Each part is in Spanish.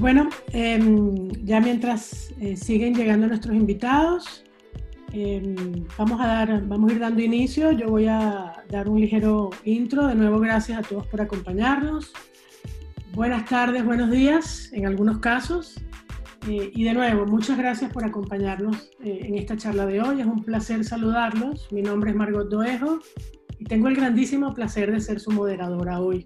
Bueno, em, ya mientras eh, siguen llegando nuestros invitados, em, vamos, a dar, vamos a ir dando inicio. Yo voy a dar un ligero intro. De nuevo, gracias a todos por acompañarnos. Buenas tardes, buenos días en algunos casos. Eh, y de nuevo, muchas gracias por acompañarnos eh, en esta charla de hoy. Es un placer saludarlos. Mi nombre es Margot Doejo y tengo el grandísimo placer de ser su moderadora hoy.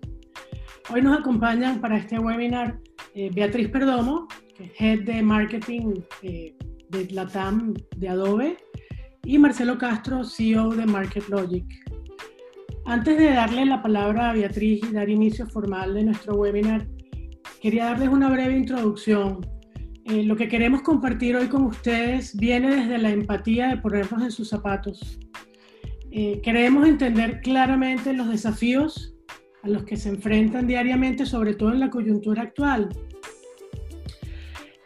Hoy nos acompañan para este webinar eh, Beatriz Perdomo, que es Head de Marketing de LATAM de Adobe, y Marcelo Castro, CEO de MarketLogic. Antes de darle la palabra a Beatriz y dar inicio formal de nuestro webinar, quería darles una breve introducción eh, lo que queremos compartir hoy con ustedes viene desde la empatía de ponernos en sus zapatos. Eh, queremos entender claramente los desafíos a los que se enfrentan diariamente, sobre todo en la coyuntura actual.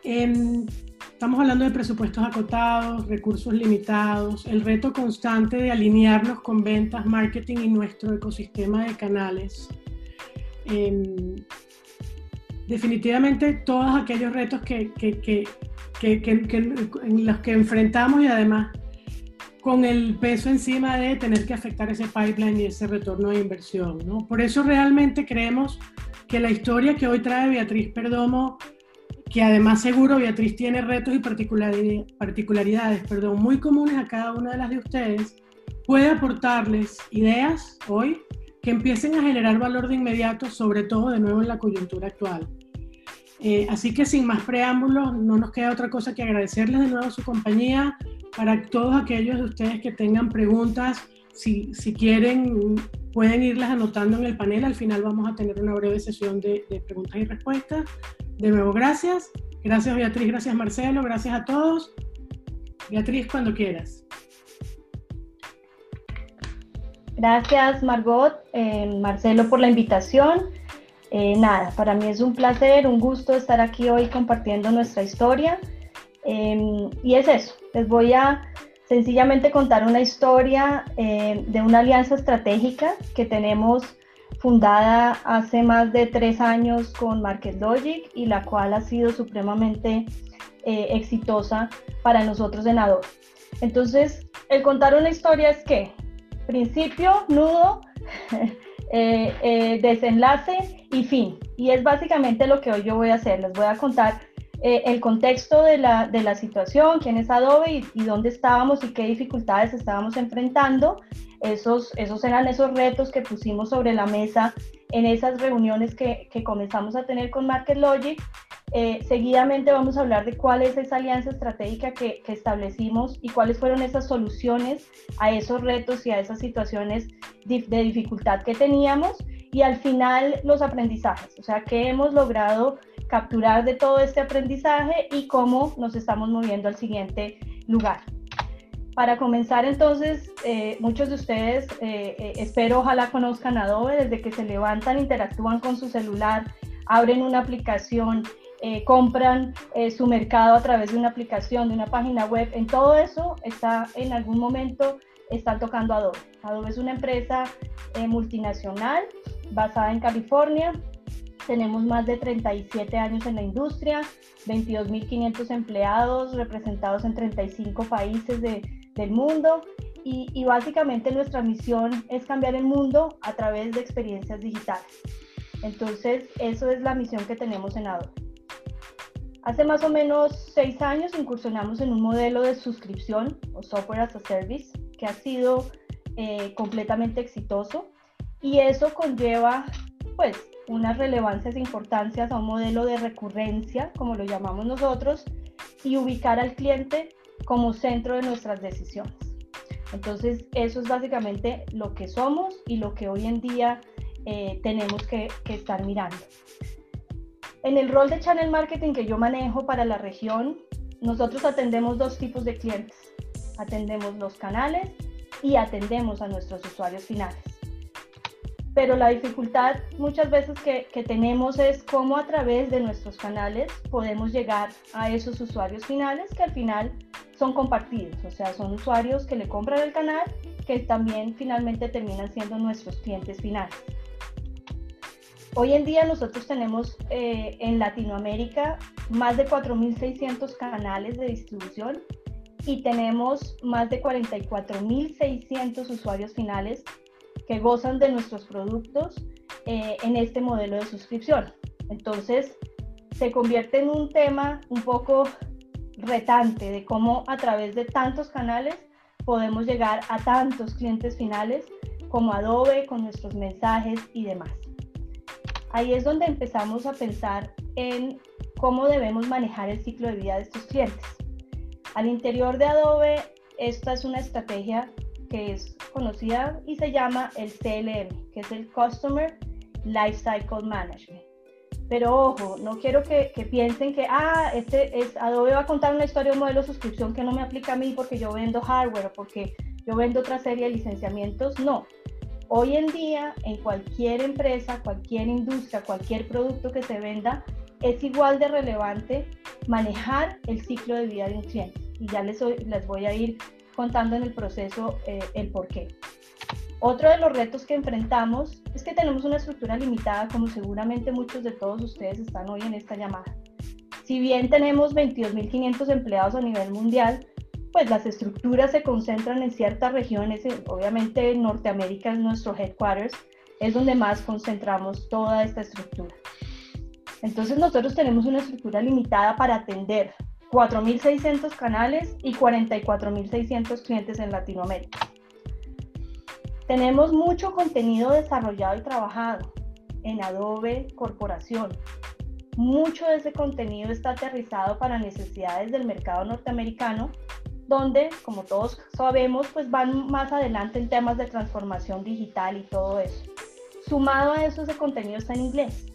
estamos hablando de presupuestos acotados, recursos limitados, el reto constante de alinearnos con ventas, marketing y nuestro ecosistema de canales definitivamente todos aquellos retos que, en los que enfrentamos y además con el peso encima de tener que afectar ese pipeline y ese retorno de inversión. Por eso realmente creemos que la historia que hoy trae Beatriz Perdomo, que además seguro Beatriz tiene retos y particularidades perdón, muy comunes a cada una de las de ustedes, puede aportarles ideas hoy que empiecen a generar valor de inmediato, sobre todo de nuevo en la coyuntura actual. Eh, así que sin más preámbulos, no nos queda otra cosa que agradecerles de nuevo su compañía. Para todos aquellos de ustedes que tengan preguntas, si, si quieren, pueden irlas anotando en el panel. Al final vamos a tener una breve sesión de, preguntas y respuestas. De nuevo, gracias. Gracias Beatriz, gracias Marcelo, gracias a todos. Beatriz, cuando quieras. Gracias Margot, eh, Marcelo por la invitación. Eh, nada, para mí es un placer, un gusto estar aquí hoy compartiendo nuestra historia. Em, y es eso, les voy a sencillamente contar una historia eh, de una alianza estratégica que tenemos fundada hace más de tres años con MarketLogic y la cual ha sido supremamente exitosa para nosotros en Adobe. Entonces, el contar una historia es que principio, nudo, eh, eh, desenlace y fin. Y es básicamente lo que hoy yo voy a hacer. Les voy a contar eh, el contexto de la, de la, situación, quién es Adobe y, dónde estábamos y qué dificultades estábamos enfrentando. Esos, esos eran esos retos que pusimos sobre la mesa en esas reuniones que, que comenzamos a tener con MarketLogic eh, seguidamente vamos a hablar de cuál es esa alianza estratégica que, establecimos y cuáles fueron esas soluciones a esos retos y a esas situaciones de, dificultad que teníamos. Y al final los aprendizajes, o sea, qué hemos logrado capturar de todo este aprendizaje y cómo nos estamos moviendo al siguiente lugar. Para comenzar entonces, eh, muchos de ustedes eh, espero ojalá conozcan Adobe desde que se levantan, interactúan con su celular, abren una aplicación, eh, compran eh, su mercado a través de una aplicación, de una página web, en todo eso está en algún momento están tocando Adobe. Adobe es una empresa eh, multinacional basada en California. Tenemos más de 37 años en la industria, 22.500 empleados representados en 35 países del mundo y, y básicamente nuestra misión es cambiar el mundo a través de experiencias digitales. Entonces, eso es la misión que tenemos en Adobe. Hace más o menos seis años incursionamos en un modelo de suscripción o software as a service que ha sido eh, completamente exitoso y eso conlleva pues unas relevancias e importancias a un modelo de recurrencia, como lo llamamos nosotros, y ubicar al cliente como centro de nuestras decisiones. Entonces, eso es básicamente lo que somos y lo que hoy en día eh, tenemos que, que estar mirando. En el rol de channel marketing que yo manejo para la región, nosotros atendemos dos tipos de clientes. Atendemos los canales y atendemos a nuestros usuarios finales. Pero la dificultad muchas veces que, tenemos es cómo a través de nuestros canales podemos llegar a esos usuarios finales que al final son compartidos, o sea, son usuarios que le compran el canal que también finalmente terminan siendo nuestros clientes finales. hoy en día nosotros tenemos eh, en Latinoamérica más de 4.600 canales de distribución y tenemos más de 44.600 usuarios finales que gozan de nuestros productos eh, en este modelo de suscripción. Entonces, se convierte en un tema un poco retante de cómo a través de tantos canales podemos llegar a tantos clientes finales como Adobe con nuestros mensajes y demás. Ahí es donde empezamos a pensar en cómo debemos manejar el ciclo de vida de estos clientes. Al interior de Adobe, esta es una estrategia que es conocida y se llama el CLM, que es el Customer Lifecycle Management. Pero ojo, no quiero que, piensen que, ah, este es, Adobe va a contar una historia un modelo de suscripción que no me aplica a mí porque yo vendo hardware o porque yo vendo otra serie de licenciamientos. No. Hoy en día, en cualquier empresa, cualquier industria, cualquier producto que se venda, es igual de relevante manejar el ciclo de vida de un cliente. Y ya les, les voy a ir contando en el proceso eh, el por qué. Otro de los retos que enfrentamos es que tenemos una estructura limitada, como seguramente muchos de todos ustedes están hoy en esta llamada. Si bien tenemos 22.500 empleados a nivel mundial, pues las estructuras se concentran en ciertas regiones, obviamente Norteamérica es nuestro headquarters, es donde más concentramos toda esta estructura. Entonces nosotros tenemos una estructura limitada para atender 4.600 canales y 44.600 clientes en Latinoamérica. Tenemos mucho contenido desarrollado y trabajado en Adobe Corporación. Mucho de ese contenido está aterrizado para necesidades del mercado norteamericano, donde, como todos sabemos, pues van más adelante en temas de transformación digital y todo eso. Sumado a eso, ese contenido está en inglés.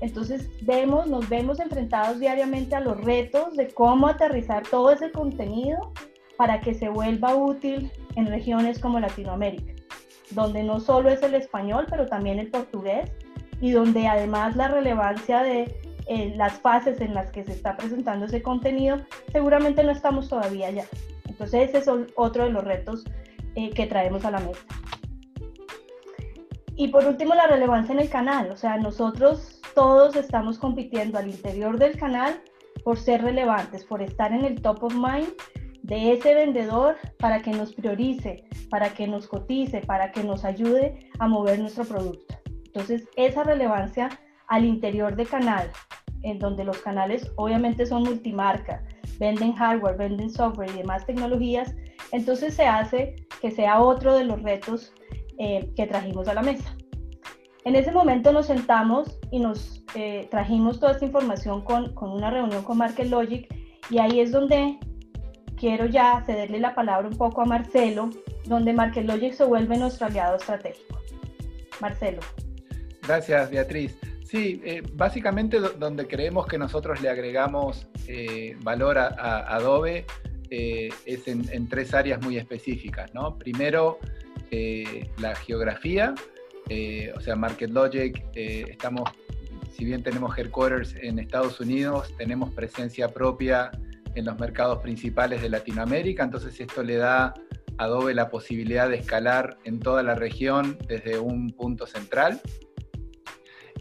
Entonces vemos, nos vemos enfrentados diariamente a los retos de cómo aterrizar todo ese contenido para que se vuelva útil en regiones como Latinoamérica donde no solo es el español, pero también el portugués, y donde además la relevancia de eh, las fases en las que se está presentando ese contenido, seguramente no estamos todavía allá. Entonces ese es otro de los retos eh, que traemos a la mesa. Y por último, la relevancia en el canal. O sea, nosotros todos estamos compitiendo al interior del canal por ser relevantes, por estar en el top of mind de ese vendedor para que nos priorice, para que nos cotice, para que nos ayude a mover nuestro producto. Entonces, esa relevancia al interior de canal, en donde los canales obviamente son multimarca, venden hardware, venden software y demás tecnologías, entonces se hace que sea otro de los retos eh, que trajimos a la mesa. En ese momento nos sentamos y nos eh, trajimos toda esta información con, con una reunión con Market Logic y ahí es donde quiero ya cederle la palabra un poco a Marcelo, donde MarketLogic se vuelve nuestro aliado estratégico. Marcelo. Gracias, Beatriz. Sí, eh, básicamente donde creemos que nosotros le agregamos eh, valor a, Adobe es en, tres áreas muy específicas. ¿no? Primero, la geografía, o sea, MarketLogic, estamos, si bien tenemos headquarters en Estados Unidos, tenemos presencia propia en los mercados principales de Latinoamérica, entonces esto le da a Adobe la posibilidad de escalar en toda la región desde un punto central.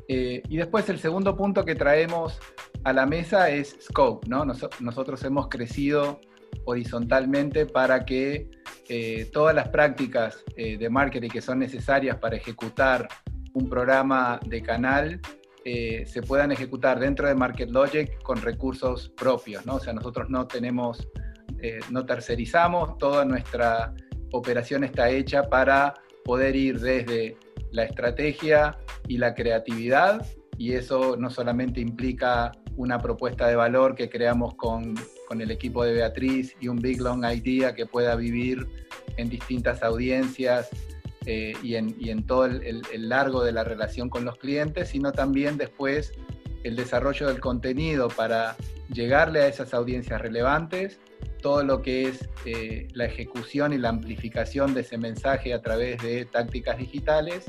Eh, y después el segundo punto que traemos a la mesa es scope, ¿no? nosotros hemos crecido horizontalmente para que eh, todas las prácticas eh, de marketing que son necesarias para ejecutar un programa de canal eh, se puedan ejecutar dentro de MarketLogic con recursos propios, ¿no? O sea, nosotros no tenemos, no tercerizamos, toda nuestra operación está hecha para poder ir desde la estrategia y la creatividad, y eso no solamente implica una propuesta de valor que creamos con, con el equipo de Beatriz y un Big Long Idea que pueda vivir en distintas audiencias eh, y, en, todo el, largo de la relación con los clientes, sino también después el desarrollo del contenido para llegarle a esas audiencias relevantes, todo lo que es eh, la ejecución y la amplificación de ese mensaje a través de tácticas digitales.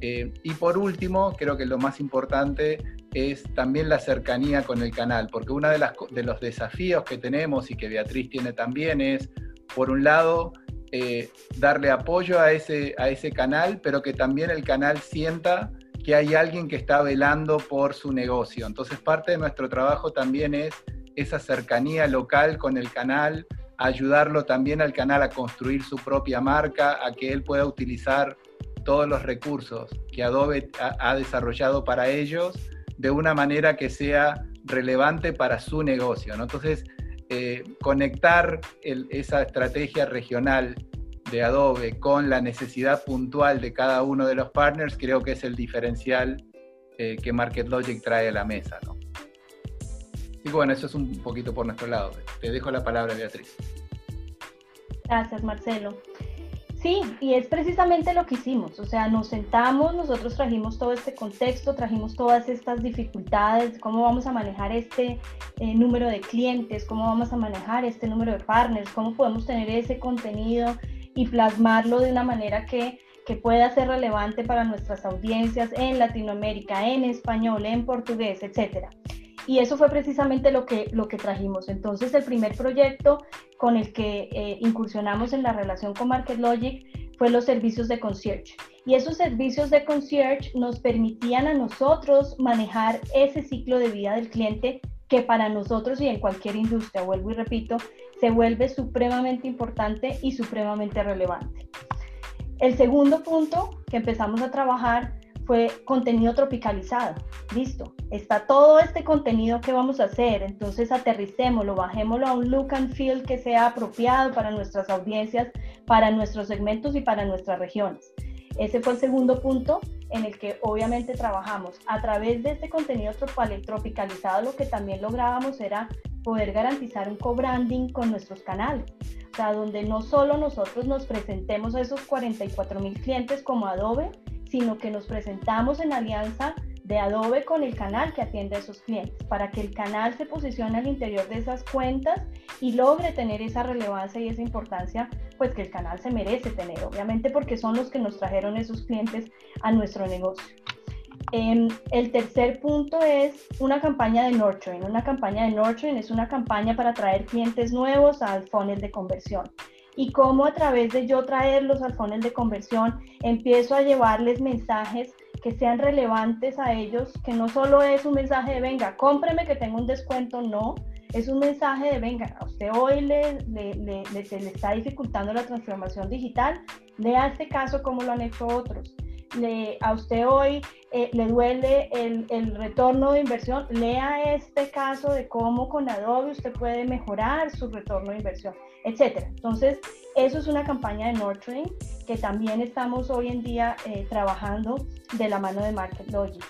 Eh, y por último, creo que lo más importante es también la cercanía con el canal, porque uno de, de los desafíos que tenemos y que Beatriz tiene también es, por un lado, eh, darle apoyo a ese, a ese canal, pero que también el canal sienta que hay alguien que está velando por su negocio. Entonces parte de nuestro trabajo también es esa cercanía local con el canal, ayudarlo también al canal a construir su propia marca, a que él pueda utilizar todos los recursos que Adobe ha, desarrollado para ellos de una manera que sea relevante para su negocio. Entonces, eh, conectar esa estrategia regional de Adobe con la necesidad puntual de cada uno de los partners creo que es el diferencial eh, que MarketLogic trae a la mesa. Y bueno, eso es un poquito por nuestro lado. Te dejo la palabra, Beatriz. Gracias, Marcelo. Sí, y es precisamente lo que hicimos, o sea, nos sentamos, nosotros trajimos todo este contexto, trajimos todas estas dificultades, cómo vamos a manejar este eh, número de clientes, cómo vamos a manejar este número de partners, cómo podemos tener ese contenido y plasmarlo de una manera que, que pueda ser relevante para nuestras audiencias en Latinoamérica, en español, en portugués, etcétera. Y eso fue precisamente lo que, lo que trajimos. Entonces, el primer proyecto con el que eh, incursionamos en la relación con MarketLogic fue los servicios de concierge. Y esos servicios de concierge nos permitían a nosotros manejar ese ciclo de vida del cliente que para nosotros y en cualquier industria, vuelvo y repito, se vuelve supremamente importante y supremamente relevante. El segundo punto que empezamos a trabajar fue contenido tropicalizado. Listo, está todo este contenido que vamos a hacer, entonces aterricémoslo, bajémoslo a un look and feel que sea apropiado para nuestras audiencias, para nuestros segmentos y para nuestras regiones. Ese fue el segundo punto en el que obviamente trabajamos. A través de este contenido tropicalizado lo que también lográbamos era poder garantizar un co-branding con nuestros canales. O donde no solo nosotros nos presentemos a esos 44 mil clientes como Adobe, sino que nos presentamos en alianza de Adobe con el canal que atiende a esos clientes, para que el canal se posicione al interior de esas cuentas y logre tener esa relevancia y esa importancia, pues que el canal se merece tener, obviamente porque son los que nos trajeron esos clientes a nuestro negocio. Em, el tercer punto es una campaña de nurturing. Una campaña de nurturing es una campaña para traer clientes nuevos al funnel de conversión y cómo a través de yo traerlos al funnel de conversión empiezo a llevarles mensajes que sean relevantes a ellos, que no solo es un mensaje de venga, cómpreme que tengo un descuento, no, es un mensaje de venga, a usted hoy le, le, le, le, está dificultando la transformación digital, lea este caso como lo han hecho otros. Le, a usted hoy eh, le duele el, retorno de inversión, lea este caso de cómo con Adobe usted puede mejorar su retorno de inversión etcétera. Entonces, eso es una campaña de nurturing que también estamos hoy en día eh, trabajando de la mano de MarketLogic.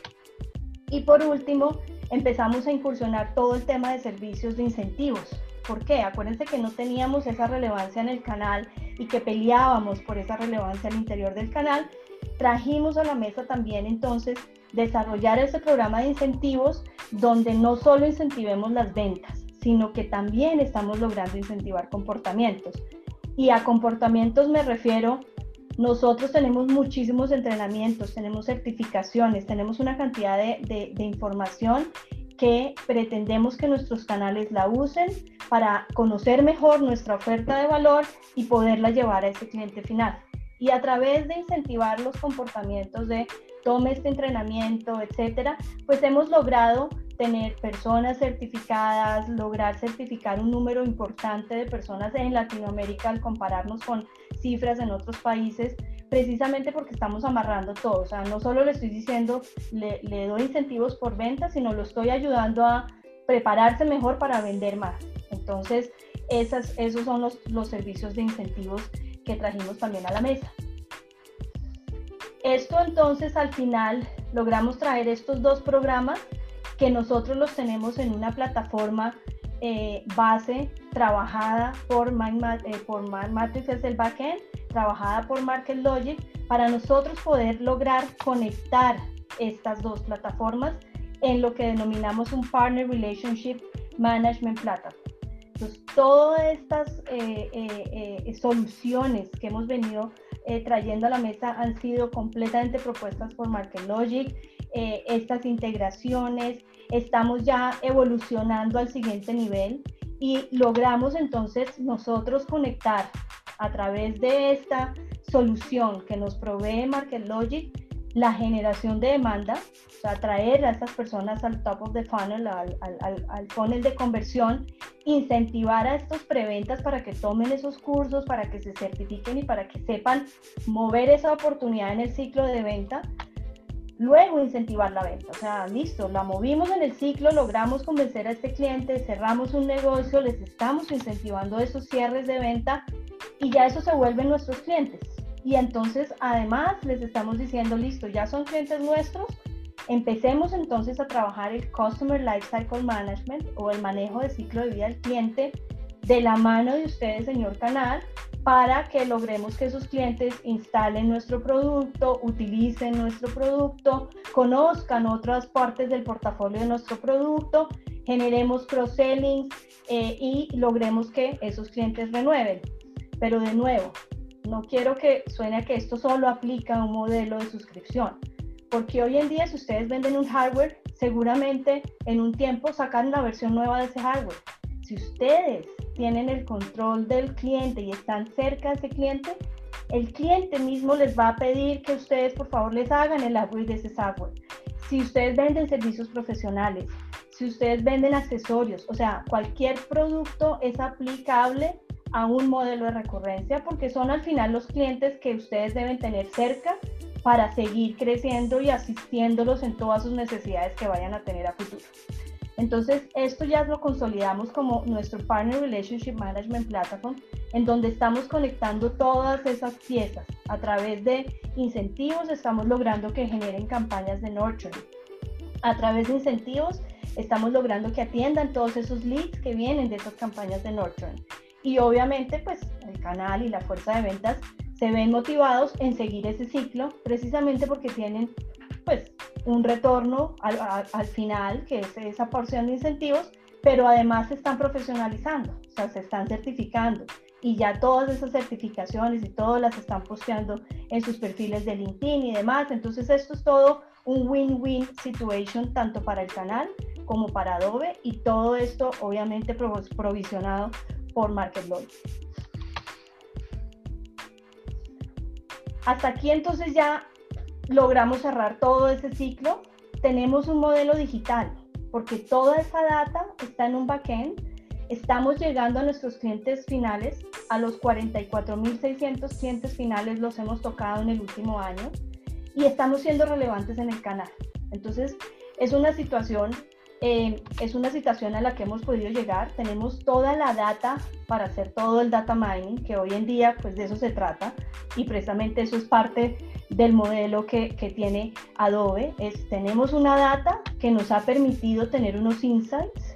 Y por último, empezamos a incursionar todo el tema de servicios de incentivos. ¿Por qué? Acuérdense que no teníamos esa relevancia en el canal y que peleábamos por esa relevancia al interior del canal. Trajimos a la mesa también entonces desarrollar ese programa de incentivos donde no solo incentivemos las ventas, sino que también estamos logrando incentivar comportamientos. Y a comportamientos me refiero, nosotros tenemos muchísimos entrenamientos, tenemos certificaciones, tenemos una cantidad de, de, información que pretendemos que nuestros canales la usen para conocer mejor nuestra oferta de valor y poderla llevar a ese cliente final. Y a través de incentivar los comportamientos de tome este entrenamiento, etcétera, pues hemos logrado tener personas certificadas, lograr certificar un número importante de personas en Latinoamérica al compararnos con cifras en otros países, precisamente porque estamos amarrando todo. O sea, no solo le estoy diciendo, le, doy incentivos por venta, sino lo estoy ayudando a prepararse mejor para vender más. Entonces, esos son los servicios de incentivos que trajimos también a la mesa. Esto entonces al final logramos traer estos dos programas que nosotros los tenemos en una plataforma eh, base trabajada por, Mind, eh, por Matrix, es el backend, trabajada por MarketLogic, para nosotros poder lograr conectar estas dos plataformas en lo que denominamos un Partner Relationship Management Platform. Entonces, todas estas eh, soluciones que hemos venido trayendo a la mesa han sido completamente propuestas por MarketLogic eh, estas integraciones, estamos ya evolucionando al siguiente nivel y logramos entonces nosotros conectar a través de esta solución que nos provee MarketLogic la generación de demanda, o sea, traer a estas personas al top of the funnel, al, al, al, funnel de conversión, incentivar a estos preventas para que tomen esos cursos, para que se certifiquen y para que sepan mover esa oportunidad en el ciclo de venta. Luego incentivar la venta, o sea, listo, la movimos en el ciclo, logramos convencer a este cliente, cerramos un negocio, les estamos incentivando esos cierres de venta y ya eso se vuelven nuestros clientes y entonces, además, les estamos diciendo, listo, ya son clientes nuestros, empecemos entonces a trabajar el Customer Lifecycle Management o el manejo de ciclo de vida del cliente de la mano de ustedes, señor canal, para que logremos que esos clientes instalen nuestro producto, utilicen nuestro producto, conozcan otras partes del portafolio de nuestro producto, generemos cross-selling eh, y logremos que esos clientes renueven. Pero de nuevo, no quiero que suene que esto solo aplica a un modelo de suscripción, porque hoy en día si ustedes venden un hardware, seguramente en un tiempo sacan la versión nueva de ese hardware. Si ustedes tienen el control del cliente y están cerca de ese cliente, el cliente mismo les va a pedir que ustedes por favor les hagan el upgrade de ese software. Si ustedes venden servicios profesionales, si ustedes venden accesorios, o sea, cualquier producto es aplicable a un modelo de recurrencia porque son al final los clientes que ustedes deben tener cerca para seguir creciendo y asistiéndolos en todas sus necesidades que vayan a tener a futuro. Entonces, esto ya lo consolidamos como nuestro Partner Relationship Management Platform, en donde estamos conectando todas esas piezas. A través de incentivos estamos logrando que generen campañas de nurturing. A través de incentivos estamos logrando que atiendan todos esos leads que vienen de esas campañas de nurturing. Y obviamente, pues el canal y la fuerza de ventas se ven motivados en seguir ese ciclo, precisamente porque tienen pues un retorno al, al, final, que es esa porción de incentivos, pero además se están profesionalizando, o sea, se están certificando y ya todas esas certificaciones y todas las están posteando en sus perfiles de LinkedIn y demás. Entonces esto es todo un win-win situation tanto para el canal como para Adobe y todo esto obviamente provisionado por MarketLogic. Hasta aquí entonces ya logramos cerrar todo ese ciclo. Tenemos un modelo digital porque toda esa data está en un backend. Estamos llegando a nuestros clientes finales, a los 44.600 clientes finales los hemos tocado en el último año y estamos siendo relevantes en el canal. Entonces, es una situación eh, es una situación a la que hemos podido llegar. Tenemos toda la data para hacer todo el data mining, que hoy en día pues de eso se trata y precisamente eso es parte del modelo que, que tiene Adobe. Es, tenemos una data que nos ha permitido tener unos insights.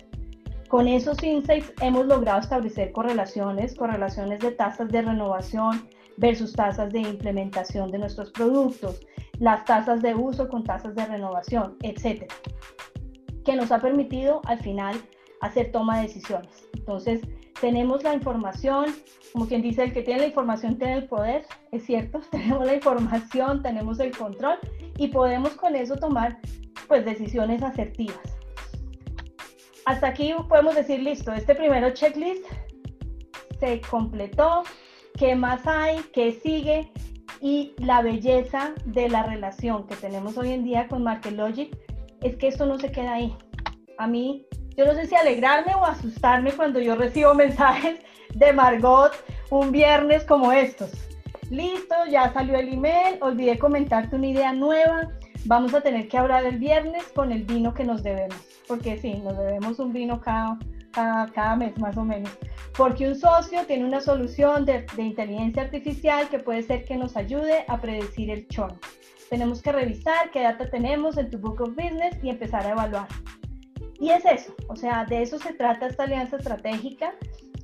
Con esos insights hemos logrado establecer correlaciones, correlaciones de tasas de renovación versus tasas de implementación de nuestros productos, las tasas de uso con tasas de renovación, etcétera que nos ha permitido al final hacer toma de decisiones. Entonces, tenemos la información, como quien dice, el que tiene la información tiene el poder, es cierto, tenemos la información, tenemos el control y podemos con eso tomar pues decisiones asertivas. Hasta aquí podemos decir, listo, este primero checklist se completó, qué más hay, qué sigue y la belleza de la relación que tenemos hoy en día con MarketLogic es que esto no se queda ahí. A mí, yo no sé si alegrarme o asustarme cuando yo recibo mensajes de Margot un viernes como estos. Listo, ya salió el email, olvidé comentarte una idea nueva. Vamos a tener que hablar el viernes con el vino que nos debemos, porque sí, nos debemos un vino cada, cada, mes más o menos. Porque un socio tiene una solución de, de inteligencia artificial que puede ser que nos ayude a predecir el churn. Tenemos que revisar qué data tenemos en tu Book of Business y empezar a evaluar. Y es eso, o sea, de eso se trata esta alianza estratégica.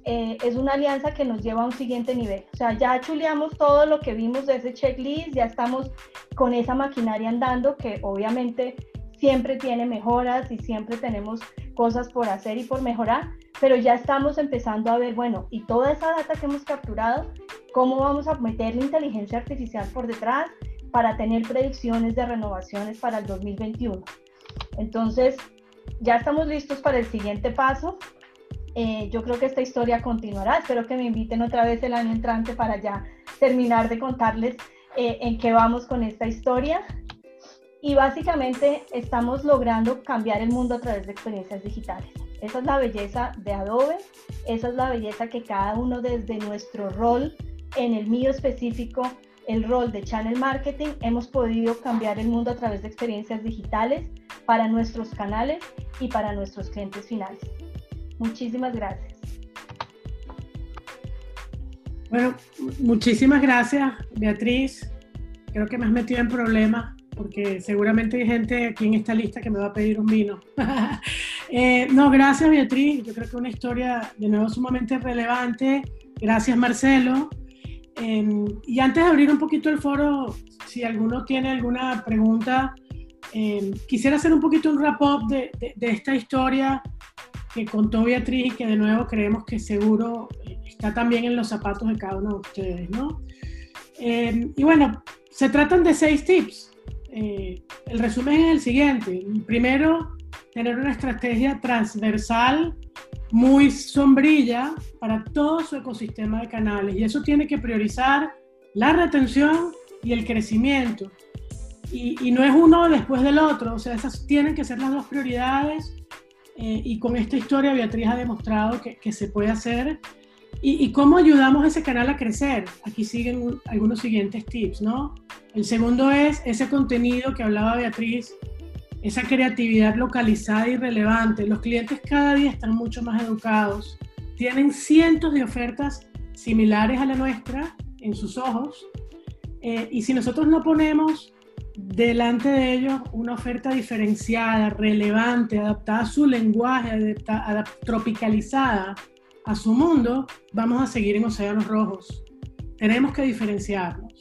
Eh, es una alianza que nos lleva a un siguiente nivel. O sea, ya chuleamos todo lo que vimos de ese checklist, ya estamos con esa maquinaria andando que obviamente siempre tiene mejoras y siempre tenemos cosas por hacer y por mejorar, pero ya estamos empezando a ver, bueno, y toda esa data que hemos capturado, ¿cómo vamos a meter la inteligencia artificial por detrás? Para tener predicciones de renovaciones para el 2021. Entonces, ya estamos listos para el siguiente paso. Eh, yo creo que esta historia continuará. Espero que me inviten otra vez el año entrante para ya terminar de contarles eh, en qué vamos con esta historia. y básicamente estamos logrando cambiar el mundo a través de experiencias digitales. Esa es la belleza de Adobe, esa es la belleza que cada uno desde nuestro rol, en el mío específico, el rol de Channel Marketing, hemos podido cambiar el mundo a través de experiencias digitales para nuestros canales y para nuestros clientes finales. Muchísimas gracias. Bueno, muchísimas gracias, Beatriz. Creo que me has metido en problemas porque seguramente hay gente aquí en esta lista que me va a pedir un vino. Eh, no, gracias Beatriz, yo creo que una historia de nuevo sumamente relevante. Gracias Marcelo. Em, y antes de abrir un poquito el foro, si alguno tiene alguna pregunta, em, quisiera hacer un poquito un wrap-up de, de, esta historia que contó Beatriz y que de nuevo creemos que seguro está también en los zapatos de cada uno de ustedes, ¿no? Em, y bueno, se tratan de seis tips eh, el resumen es el siguiente. Primero, tener una estrategia transversal muy sombrilla para todo su ecosistema de canales. Y eso tiene que priorizar la retención y el crecimiento. Y, no es uno después del otro, o sea, esas tienen que ser las dos prioridades. Eh, y con esta historia Beatriz ha demostrado que, que se puede hacer. Y, y, cómo ayudamos a ese canal a crecer? Aquí siguen algunos siguientes tips, ¿no? El segundo es ese contenido que hablaba Beatriz, esa creatividad localizada y relevante. Los clientes cada día están mucho más educados, tienen cientos de ofertas similares a la nuestra en sus ojos. Eh, y si nosotros no ponemos delante de ellos una oferta diferenciada, relevante, adaptada a su lenguaje, tropicalizada a su mundo, vamos a seguir en océanos rojos. Tenemos que diferenciarnos.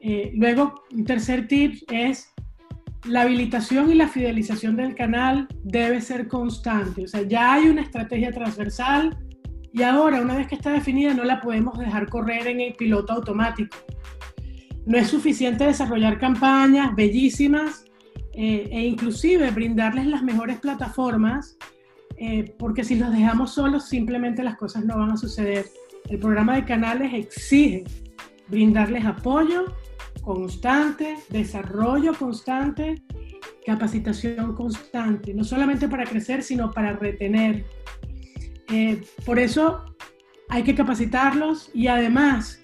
Eh, luego, un tercer tip es la habilitación y la fidelización del canal debe ser constante. O sea, ya hay una estrategia transversal y ahora, una vez que está definida, no la podemos dejar correr en el piloto automático. No es suficiente desarrollar campañas bellísimas eh, e inclusive brindarles las mejores plataformas, eh, porque si los dejamos solos, simplemente las cosas no van a suceder. El programa de canales exige brindarles apoyo constante, desarrollo constante, capacitación constante, no solamente para crecer, sino para retener. Eh, por eso hay que capacitarlos y además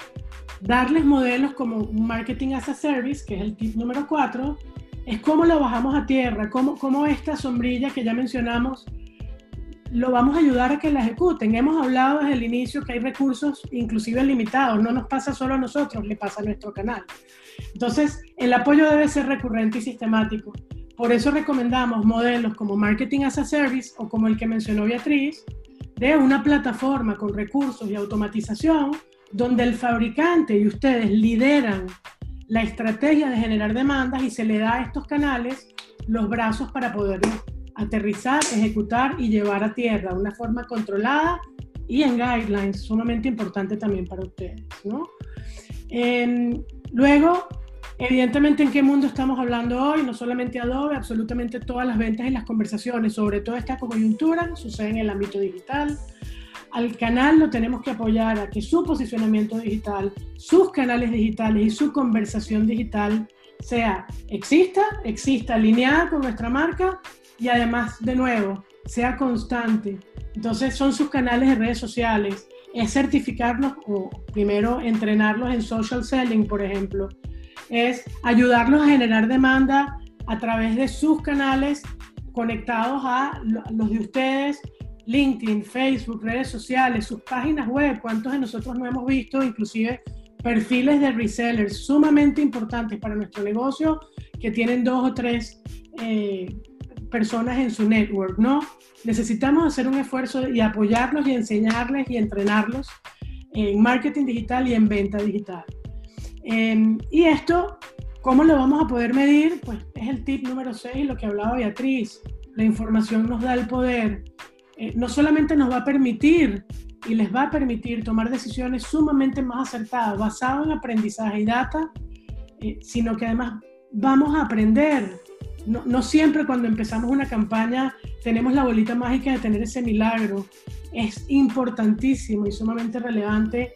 darles modelos como Marketing as a Service, que es el tip número 4, es cómo lo bajamos a tierra, cómo, cómo esta sombrilla que ya mencionamos lo vamos a ayudar a que la ejecuten. Hemos hablado desde el inicio que hay recursos inclusive limitados, no nos pasa solo a nosotros, le pasa a nuestro canal. Entonces, el apoyo debe ser recurrente y sistemático. Por eso recomendamos modelos como Marketing as a Service o como el que mencionó Beatriz, de una plataforma con recursos y automatización donde el fabricante y ustedes lideran la estrategia de generar demandas y se le da a estos canales los brazos para poder aterrizar, ejecutar y llevar a tierra de una forma controlada y en guidelines, sumamente importante también para ustedes. ¿no? luego, evidentemente, ¿en qué mundo estamos hablando hoy? No solamente Adobe, absolutamente todas las ventas y las conversaciones sobre toda esta coyuntura suceden en el ámbito digital. Al canal lo tenemos que apoyar a que su posicionamiento digital, sus canales digitales y su conversación digital sea exista, exista alineada con nuestra marca y además, de nuevo, sea constante. Entonces son sus canales de redes sociales, es certificarlos o primero entrenarlos en social selling, por ejemplo, es ayudarlos a generar demanda a través de sus canales conectados a los de ustedes, LinkedIn, Facebook, redes sociales, sus páginas web, cuántos de nosotros no hemos visto, inclusive perfiles de resellers sumamente importantes para nuestro negocio que tienen dos o tres eh, personas en su network, ¿no? Necesitamos hacer un esfuerzo y apoyarlos y enseñarles y entrenarlos en marketing digital y en venta digital. Em, y esto, ¿cómo lo vamos a poder medir? Pues es el tip número 6, lo que hablaba Beatriz. La información nos da el poder. Eh, no solamente nos va a permitir y les va a permitir tomar decisiones sumamente más acertadas, basadas en aprendizaje y data, eh, sino que además vamos a aprender no, siempre cuando empezamos una campaña tenemos la bolita mágica de tener ese milagro. Es importantísimo y sumamente relevante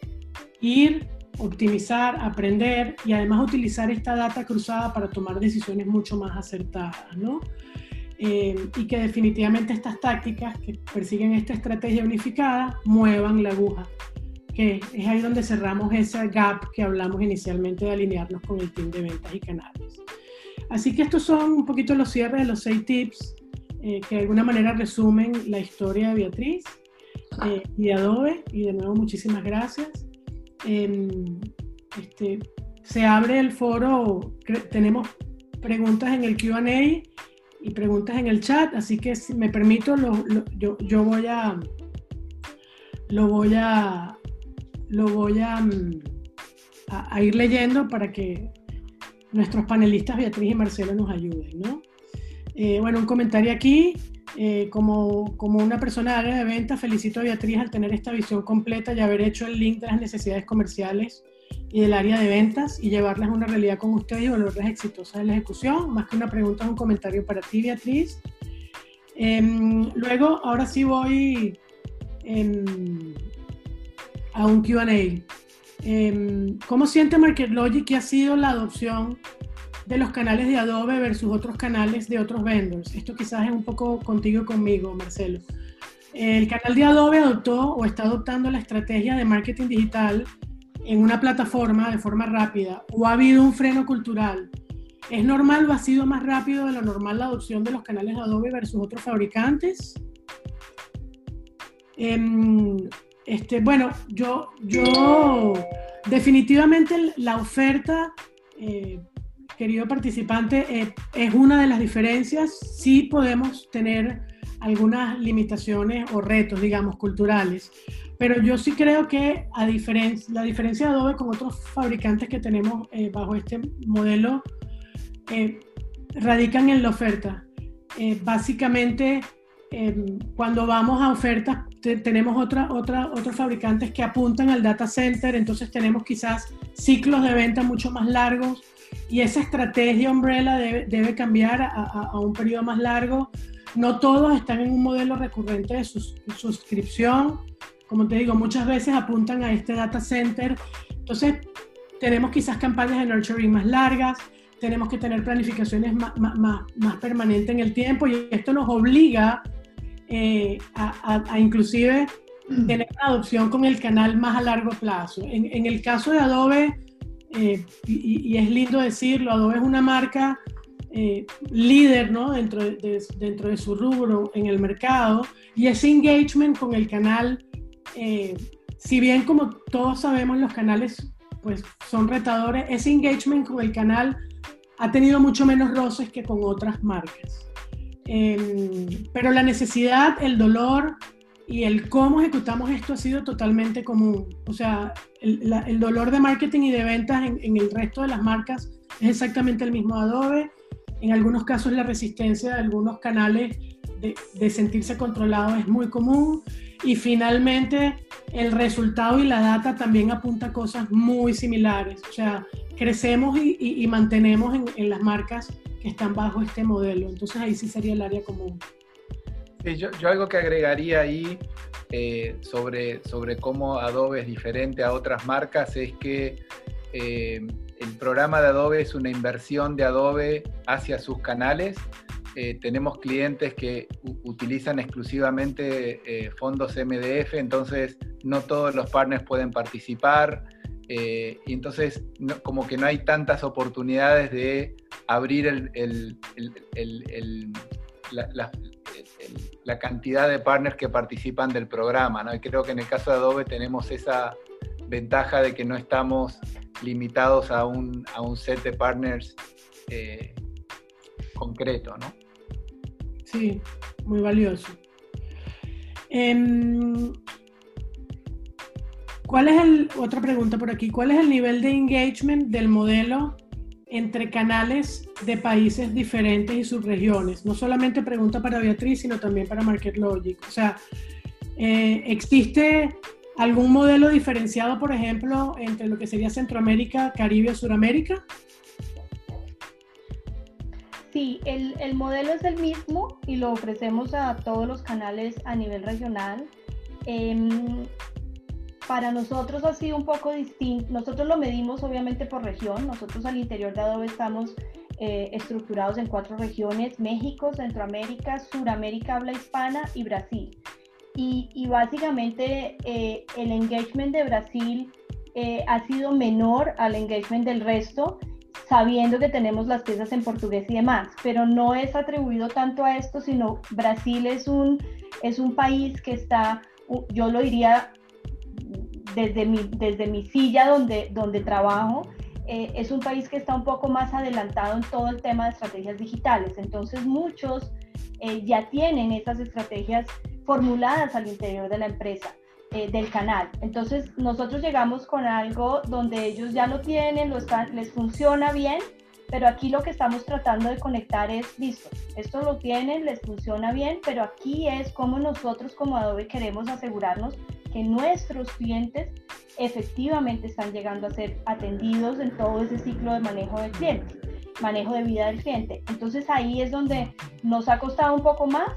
ir optimizar, aprender y además utilizar esta data cruzada para tomar decisiones mucho más acertadas, ¿no? Eh, y que definitivamente estas tácticas que persiguen esta estrategia unificada muevan la aguja, que es ahí donde cerramos ese gap que hablamos inicialmente de alinearnos con el team de ventas y canales. Así que estos son un poquito los cierres de los seis tips eh, que de alguna manera resumen la historia de Beatriz eh, y de Adobe. Y de nuevo, muchísimas gracias. Em, este, se abre el foro, tenemos preguntas en el QA y preguntas en el chat, así que si me permito, yo, yo, voy a lo voy a lo voy a, mm, a, ir leyendo para que nuestros panelistas Beatriz y Marcelo nos ayuden, ¿no? Eh, bueno, un comentario aquí. Eh, como, como, una persona de área de venta, felicito a Beatriz al tener esta visión completa y haber hecho el link de las necesidades comerciales y del área de ventas y llevarlas a una realidad con ustedes y volverlas exitosas en la ejecución. Más que una pregunta, es un comentario para ti, Beatriz. Em, luego, ahora sí voy em, a un QA. Em, ¿Cómo siente MarketLogic que ha sido la adopción de los canales de Adobe versus otros canales de otros vendors. Esto quizás es un poco contigo y conmigo, Marcelo. El canal de Adobe adoptó o está adoptando la estrategia de marketing digital en una plataforma de forma rápida o ha habido un freno cultural. ¿Es normal o ha sido más rápido de lo normal la adopción de los canales de Adobe versus otros fabricantes? Em, este, bueno, yo, yo definitivamente la oferta eh, querido participante, eh, es una de las diferencias. Sí podemos tener algunas limitaciones o retos, digamos, culturales, pero yo sí creo que a diferencia, la diferencia de Adobe con otros fabricantes que tenemos eh, bajo este modelo radican en la oferta. básicamente, cuando vamos a ofertas, tenemos otra, otra, otros fabricantes que apuntan al data center, entonces tenemos quizás ciclos de venta mucho más largos y esa estrategia umbrella debe, cambiar a, un periodo más largo. No todos están en un modelo recurrente de suscripción. Como te digo, muchas veces apuntan a este data center. Entonces, tenemos quizás campañas de nurturing más largas, tenemos que tener planificaciones más, más, más permanentes en el tiempo y esto nos obliga eh, a, a, inclusive tener una adopción con el canal más a largo plazo. En, en el caso de Adobe, eh, y, es lindo decirlo, Adobe es una marca eh, líder ¿no? dentro, de, dentro de su rubro en el mercado y ese engagement con el canal, eh, si bien como todos sabemos los canales pues son retadores, ese engagement con el canal ha tenido mucho menos roces que con otras marcas. Pero la necesidad, el dolor, y el cómo ejecutamos esto ha sido totalmente común. O sea, el, el dolor de marketing y de ventas en, en, el resto de las marcas es exactamente el mismo Adobe. En algunos casos la resistencia de algunos canales de, de sentirse controlado es muy común. Y finalmente el resultado y la data también apunta a cosas muy similares. O sea, crecemos y, y, y mantenemos en, en las marcas están bajo este modelo. Entonces ahí sí sería el área común yo, algo que agregaría ahí eh, sobre, sobre cómo Adobe es diferente a otras marcas es que eh, el programa de Adobe es una inversión de Adobe hacia sus canales. Eh, tenemos clientes que utilizan exclusivamente fondos MDF, entonces no todos los partners pueden participar. y entonces como que no hay tantas oportunidades de abrir la cantidad de partners que participan del programa. ¿no? Y creo que en el caso de Adobe tenemos esa ventaja de que no estamos limitados a un, a un set de partners eh, concreto. ¿no? Sí, muy valioso. Em, ¿Cuál es el, otra pregunta por aquí, cuál es el nivel de engagement del modelo entre canales de países diferentes y subregiones. No solamente pregunta para Beatriz, sino también para MarketLogic. O sea, eh, ¿existe algún modelo diferenciado, por ejemplo, entre lo que sería Centroamérica, Caribe o Suramérica? Sí, el, el, modelo es el mismo y lo ofrecemos a todos los canales a nivel regional. Em, para nosotros ha sido un poco distinto. Nosotros lo medimos obviamente por región. Nosotros al interior de Adobe estamos eh, estructurados en cuatro regiones, México, Centroamérica, Suramérica, habla hispana y Brasil. Y, básicamente eh, el engagement de Brasil eh, ha sido menor al engagement del resto, sabiendo que tenemos las piezas en portugués y demás, pero no es atribuido tanto a esto, sino Brasil es un, es un país que está, yo lo diría desde mi, desde mi silla donde, donde trabajo, eh, es un país que está un poco más adelantado en todo el tema de estrategias digitales. Entonces muchos eh, ya tienen esas estrategias formuladas al interior de la empresa, eh, del canal. Entonces nosotros llegamos con algo donde ellos ya lo tienen, lo están, les funciona bien, pero aquí lo que estamos tratando de conectar es, listo, esto lo tienen, les funciona bien, pero aquí es como nosotros como Adobe queremos asegurarnos que nuestros clientes efectivamente están llegando a ser atendidos en todo ese ciclo de manejo del cliente, manejo de vida del cliente. Entonces ahí es donde nos ha costado un poco más,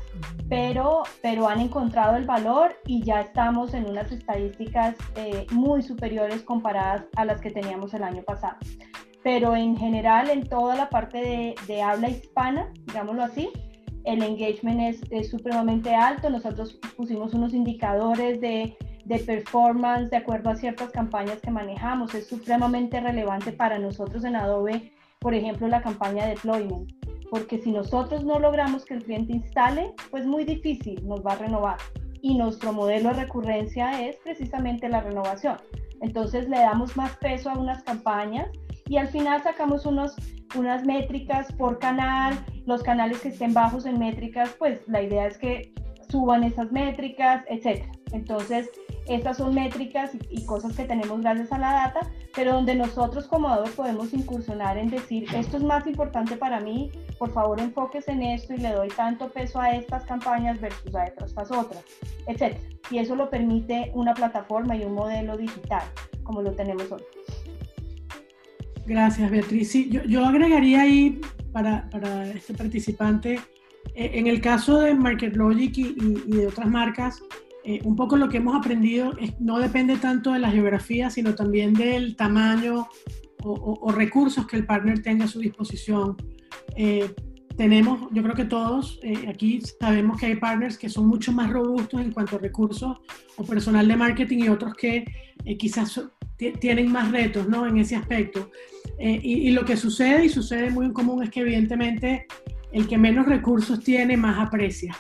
pero, pero han encontrado el valor y ya estamos en unas estadísticas eh, muy superiores comparadas a las que teníamos el año pasado. Pero en general, en toda la parte de, de habla hispana, digámoslo así, el engagement es, es, supremamente alto. Nosotros pusimos unos indicadores de de performance de acuerdo a ciertas campañas que manejamos. Es supremamente relevante para nosotros en Adobe, por ejemplo, la campaña de deployment, porque si nosotros no logramos que el cliente instale, pues muy difícil nos va a renovar. Y nuestro modelo de recurrencia es precisamente la renovación. Entonces le damos más peso a unas campañas y al final sacamos unos, unas métricas por canal, los canales que estén bajos en métricas, pues la idea es que suban esas métricas, etc. Entonces, estas son métricas y, cosas que tenemos gracias a la data, pero donde nosotros como Adobe podemos incursionar en decir, esto es más importante para mí, por favor enfóquese en esto y le doy tanto peso a estas campañas versus a estas otras, etc. Y eso lo permite una plataforma y un modelo digital, como lo tenemos hoy. Gracias, Beatriz. Sí, yo, agregaría ahí para, para, este participante, eh, en el caso de MarketLogic y, y de otras marcas, eh, un poco lo que hemos aprendido es, no depende tanto de la geografía, sino también del tamaño o, recursos que el partner tenga a su disposición. Eh, tenemos, yo creo que todos eh, aquí sabemos que hay partners que son mucho más robustos en cuanto a recursos o personal de marketing y otros que quizás tienen más retos ¿no? en ese aspecto. Y, y, lo que sucede y sucede muy en común es que evidentemente el que menos recursos tiene más aprecia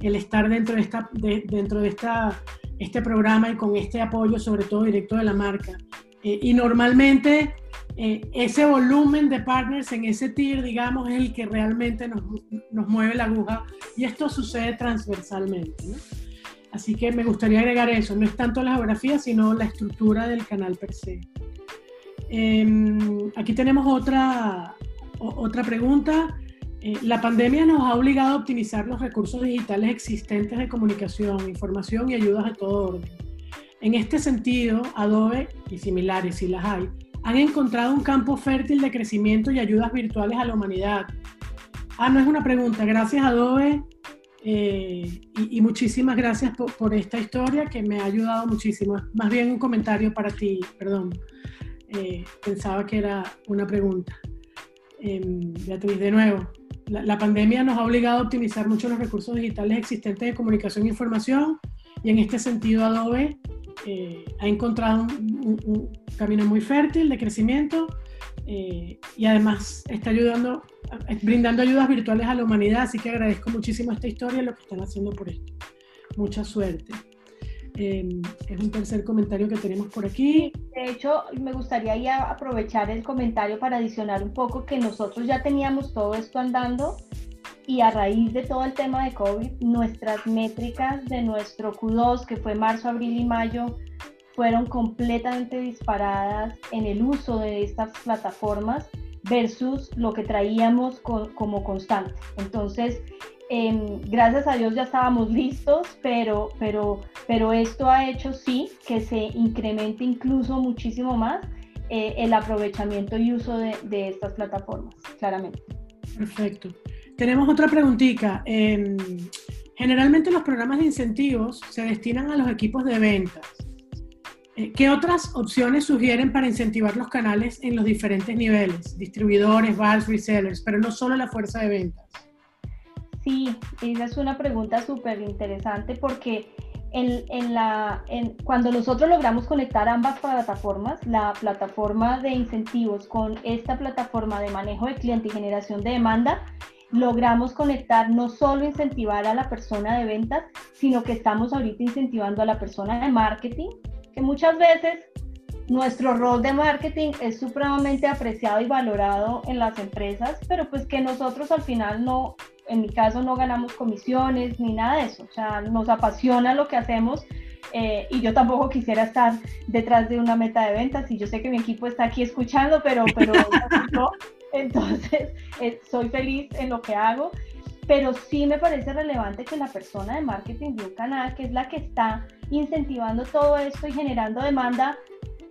el estar dentro de, esta, dentro de esta, este programa y con este apoyo, sobre todo directo de la marca. Eh, y normalmente eh, ese volumen de partners en ese tier, digamos, es el que realmente nos, nos mueve la aguja y esto sucede transversalmente. Así que me gustaría agregar eso, no es tanto la geografía, sino la estructura del canal per se. Em, aquí tenemos otra, otra pregunta. Eh, la pandemia nos ha obligado a optimizar los recursos digitales existentes de comunicación, información y ayudas de todo orden. En este sentido, Adobe y similares, si las hay, han encontrado un campo fértil de crecimiento y ayudas virtuales a la humanidad. Ah, no es una pregunta. Gracias, Adobe. Eh, y, muchísimas gracias por, esta historia que me ha ayudado muchísimo. Más bien un comentario para ti, perdón. Eh, pensaba que era una pregunta. Beatriz, de nuevo, la, pandemia nos ha obligado a optimizar mucho los recursos digitales existentes de comunicación e información y en este sentido Adobe eh, ha encontrado un, camino muy fértil de crecimiento eh, y además está ayudando, brindando ayudas virtuales a la humanidad, así que agradezco muchísimo esta historia y lo que están haciendo por esto. Mucha suerte. Em, es un tercer comentario que tenemos por aquí. De hecho, me gustaría ya aprovechar el comentario para adicionar un poco que nosotros ya teníamos todo esto andando y a raíz de todo el tema de COVID, nuestras métricas de nuestro Q2, que fue marzo, abril y mayo, fueron completamente disparadas en el uso de estas plataformas versus lo que traíamos como constante. Entonces, Em, gracias a Dios ya estábamos listos, pero, pero, pero esto ha hecho sí que se incremente incluso muchísimo más eh, el aprovechamiento y uso de, estas plataformas, claramente. Perfecto. Tenemos otra preguntita. Em, generalmente los programas de incentivos se destinan a los equipos de ventas. Eh, ¿Qué otras opciones sugieren para incentivar los canales en los diferentes niveles? Distribuidores, bars, resellers, pero no solo la fuerza de ventas. Sí, esa es una pregunta súper interesante porque en, la, cuando nosotros logramos conectar ambas plataformas, la plataforma de incentivos con esta plataforma de manejo de cliente y generación de demanda, logramos conectar no solo incentivar a la persona de ventas, sino que estamos ahorita incentivando a la persona de marketing, que muchas veces nuestro rol de marketing es supremamente apreciado y valorado en las empresas, pero pues que nosotros al final no, en mi caso no ganamos comisiones ni nada de eso, o sea, nos apasiona lo que hacemos eh, y yo tampoco quisiera estar detrás de una meta de ventas y yo sé que mi equipo está aquí escuchando, pero, pero no, entonces eh, soy feliz en lo que hago, pero sí me parece relevante que la persona de marketing de un canal, que es la que está incentivando todo esto y generando demanda,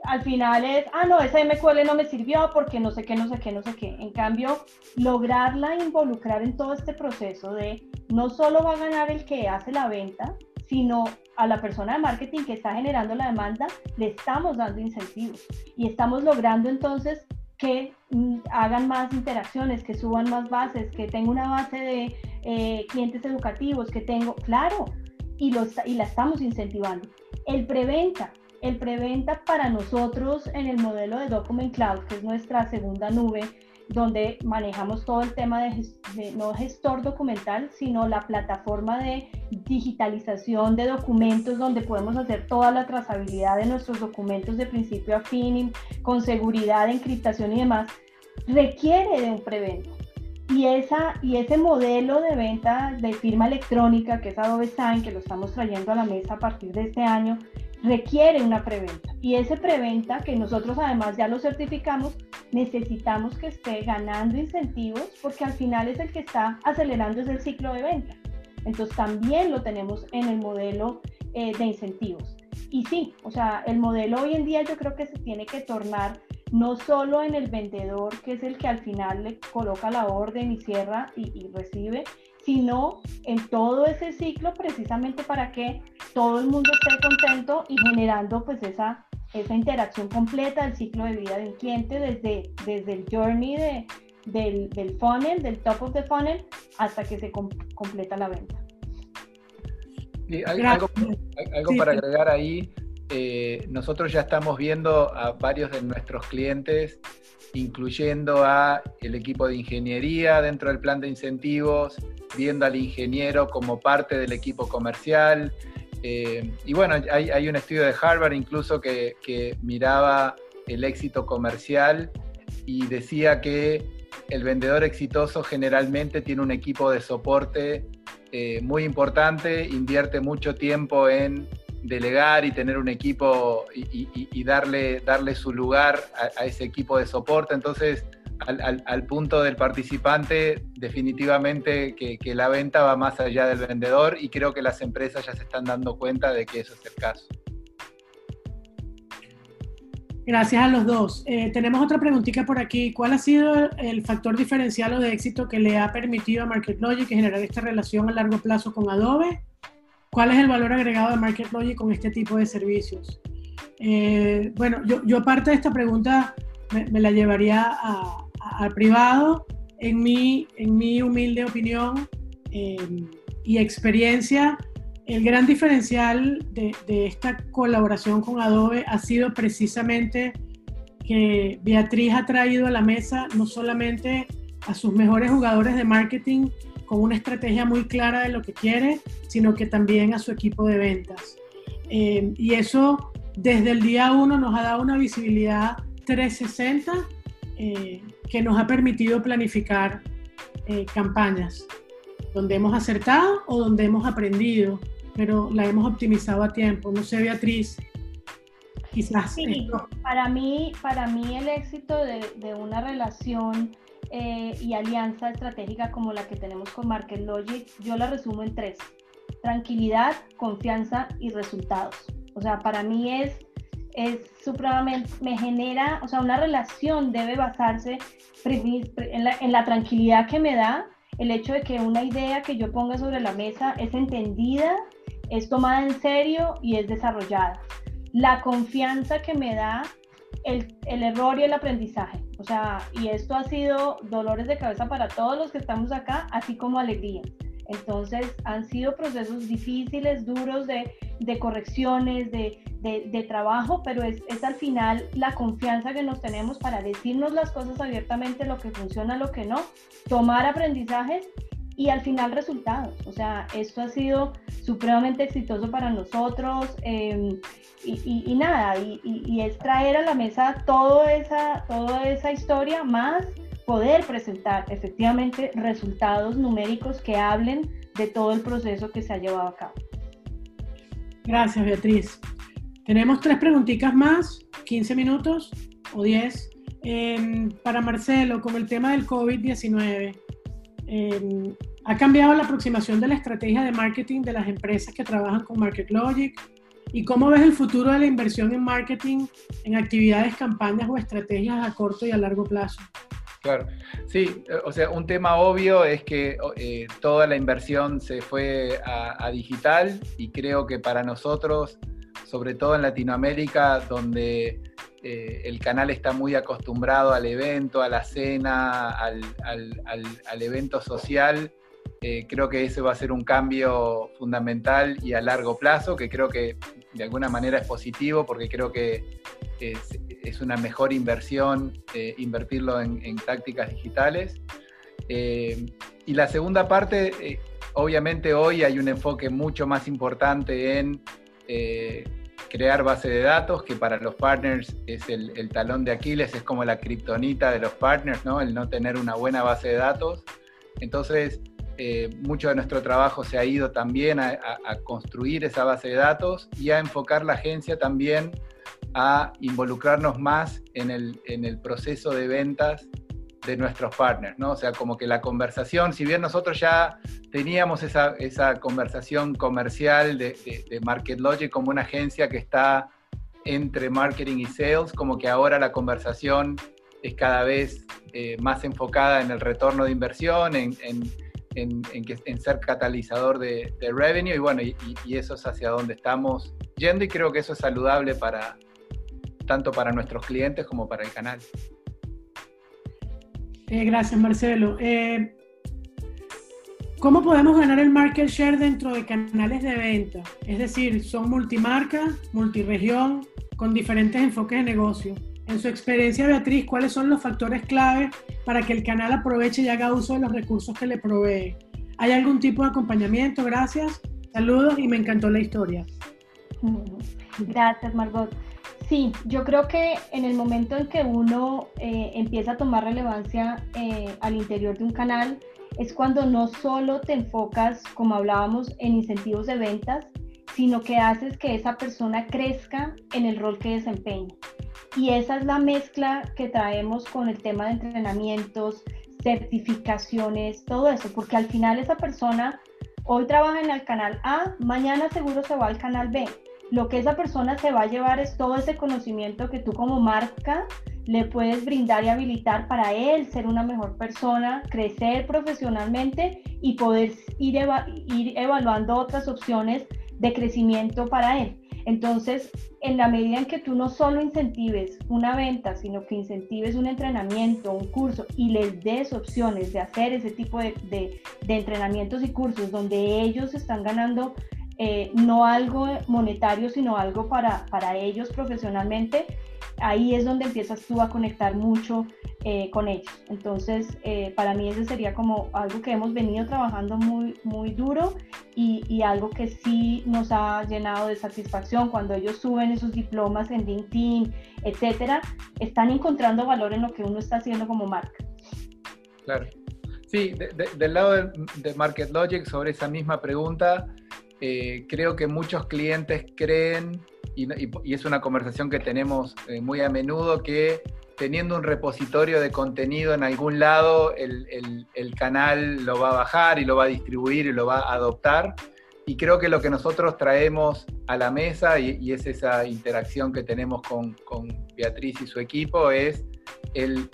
al final es, ah, no, esa MQL no me sirvió porque no sé qué, no sé qué, no sé qué. En cambio, lograrla involucrar en todo este proceso de no solo va a ganar el que hace la venta, sino a la persona de marketing que está generando la demanda, le estamos dando incentivos y estamos logrando entonces que hagan más interacciones, que suban más bases, que tenga una base de eh, clientes educativos, que tengo, claro, y, los, y la estamos incentivando. El preventa, el preventa para nosotros en el modelo de Document Cloud, que es nuestra segunda nube, donde manejamos todo el tema de, no gestor documental, sino la plataforma de digitalización de documentos donde podemos hacer toda la trazabilidad de nuestros documentos de principio a fin, con seguridad, encriptación y demás, requiere de un preventa. Y, y ese modelo de venta de firma electrónica, que es Adobe Sign, que lo estamos trayendo a la mesa a partir de este año, requiere una preventa. Y ese preventa, que nosotros además ya lo certificamos, necesitamos que esté ganando incentivos porque al final es el que está acelerando ese ciclo de venta. Entonces también lo tenemos en el modelo eh, de incentivos. Y sí, o sea, el modelo hoy en día yo creo que se tiene que tornar no solo en el vendedor, que es el que al final le coloca la orden y cierra y recibe, sino en todo ese ciclo precisamente para que todo el mundo esté contento y generando pues esa, esa interacción completa del ciclo de vida de un cliente desde, desde el journey de, del, del, funnel, del top of the funnel, hasta que se completa la venta. algo, algo para agregar ahí, eh, nosotros ya estamos viendo a varios de nuestros clientes incluyendo a el equipo de ingeniería dentro del plan de incentivos, viendo al ingeniero como parte del equipo comercial. Eh, y bueno, hay, un estudio de Harvard incluso que, miraba el éxito comercial y decía que el vendedor exitoso generalmente tiene un equipo de soporte eh, muy importante, invierte mucho tiempo en delegar y tener un equipo y, darle, darle su lugar a, ese equipo de soporte. Entonces, al, punto del participante, definitivamente que, la venta va más allá del vendedor y creo que las empresas ya se están dando cuenta de que eso es el caso. Gracias a los dos. Eh, tenemos otra preguntita por aquí. ¿Cuál ha sido el factor diferencial o de éxito que le ha permitido a MarketLogic generar esta relación a largo plazo con Adobe? ¿Cuál es el valor agregado de MarketLogic con este tipo de servicios? Eh, bueno, yo, yo, parte de esta pregunta me, la llevaría al privado. En mi, en mi humilde opinión em, y experiencia, el gran diferencial de, de, esta colaboración con Adobe ha sido precisamente que Beatriz ha traído a la mesa no solamente a sus mejores jugadores de marketing, con una estrategia muy clara de lo que quiere, sino que también a su equipo de ventas. Eh, y eso desde el día uno nos ha dado una visibilidad 360 eh, que nos ha permitido planificar eh, campañas donde hemos acertado o donde hemos aprendido, pero la hemos optimizado a tiempo. No sé, Beatriz, quizás. Sí, para mí, para mí el éxito de, de una relación eh, y alianza estratégica como la que tenemos con Market Logic, yo la resumo en tres. Tranquilidad, confianza y resultados. O sea, para mí es, es supremamente, me genera, o sea, una relación debe basarse en la, en la tranquilidad que me da el hecho de que una idea que yo ponga sobre la mesa es entendida, es tomada en serio y es desarrollada. la confianza que me da el, el, error y el aprendizaje. O sea, y esto ha sido dolores de cabeza para todos los que estamos acá, así como alegría. Entonces, han sido procesos difíciles, duros de, de correcciones, de, de, trabajo, pero es, es, al final la confianza que nos tenemos para decirnos las cosas abiertamente, lo que funciona, lo que no, tomar aprendizajes y al final resultados. O sea, esto ha sido supremamente exitoso para nosotros em, y, nada, y, y, es traer a la mesa toda esa, toda esa historia más poder presentar efectivamente resultados numéricos que hablen de todo el proceso que se ha llevado a cabo. Gracias, Beatriz. Tenemos tres preguntitas más, 15 minutos o 10. Em, para Marcelo, con el tema del COVID-19, em, ¿ha cambiado la aproximación de la estrategia de marketing de las empresas que trabajan con MarketLogic? ¿Y cómo ves el futuro de la inversión en marketing en actividades, campañas o estrategias a corto y a largo plazo? Claro, sí, o sea, un tema obvio es que eh, toda la inversión se fue a, digital y creo que para nosotros, sobre todo en Latinoamérica, donde eh, el canal está muy acostumbrado al evento, a la cena, al, evento social, eh, creo que ese va a ser un cambio fundamental y a largo plazo, que creo que de alguna manera es positivo, porque creo que es, una mejor inversión eh, invertirlo en, tácticas digitales. Eh, y la segunda parte, eh, obviamente hoy hay un enfoque mucho más importante en crear base de datos, que para los partners es el, talón de Aquiles, es como la kriptonita de los partners, ¿no? el no tener una buena base de datos. Entonces, mucho de nuestro trabajo se ha ido también a, a, construir esa base de datos y a enfocar la agencia también a involucrarnos más en el, en el proceso de ventas de nuestros partners, ¿no? O sea, como que la conversación, si bien nosotros ya teníamos esa, esa conversación comercial de, de, MarketLogic como una agencia que está entre marketing y sales, como que ahora la conversación es cada vez eh, más enfocada en el retorno de inversión, en, en, ser catalizador de, de, revenue, y bueno, y, y eso es hacia donde estamos yendo, y creo que eso es saludable para, tanto para nuestros clientes como para el canal. Eh, gracias, Marcelo. Eh, ¿Cómo podemos ganar el market share dentro de canales de venta? Es decir, son multimarca, multiregión, con diferentes enfoques de negocio. En su experiencia, Beatriz, ¿cuáles son los factores clave para que el canal aproveche y haga uso de los recursos que le provee? ¿Hay algún tipo de acompañamiento? Gracias. Saludos y me encantó la historia. Gracias, Margot. Sí, yo creo que en el momento en que uno eh, empieza a tomar relevancia eh, al interior de un canal, es cuando no solo te enfocas, como hablábamos, en incentivos de ventas, sino que haces que esa persona crezca en el rol que desempeña. Y esa es la mezcla que traemos con el tema de entrenamientos, certificaciones, todo eso, porque al final esa persona hoy trabaja en el canal A, mañana seguro se va al canal B lo que esa persona se va a llevar es todo ese conocimiento que tú como marca le puedes brindar y habilitar para él ser una mejor persona, crecer profesionalmente y poder ir, evaluando otras opciones de crecimiento para él. Entonces, en la medida en que tú no solo incentives una venta, sino que incentives un entrenamiento, un curso y les des opciones de hacer ese tipo de entrenamientos y cursos donde ellos están ganando eh, no algo monetario, sino algo para, para ellos profesionalmente, ahí es donde empiezas tú a conectar mucho eh, con ellos. Entonces, eh, para mí ese sería como algo que hemos venido trabajando muy, muy duro y, algo que sí nos ha llenado de satisfacción cuando ellos suben esos diplomas en LinkedIn, etcétera, están encontrando valor en lo que uno está haciendo como marca. Claro. Sí, del lado de, de Market Logic, sobre esa misma pregunta, eh, creo que muchos clientes creen, y, es una conversación que tenemos eh, muy a menudo, que teniendo un repositorio de contenido en algún lado, el, canal lo va a bajar y lo va a distribuir y lo va a adoptar. Y creo que lo que nosotros traemos a la mesa, y, es esa interacción que tenemos con, con Beatriz y su equipo, es el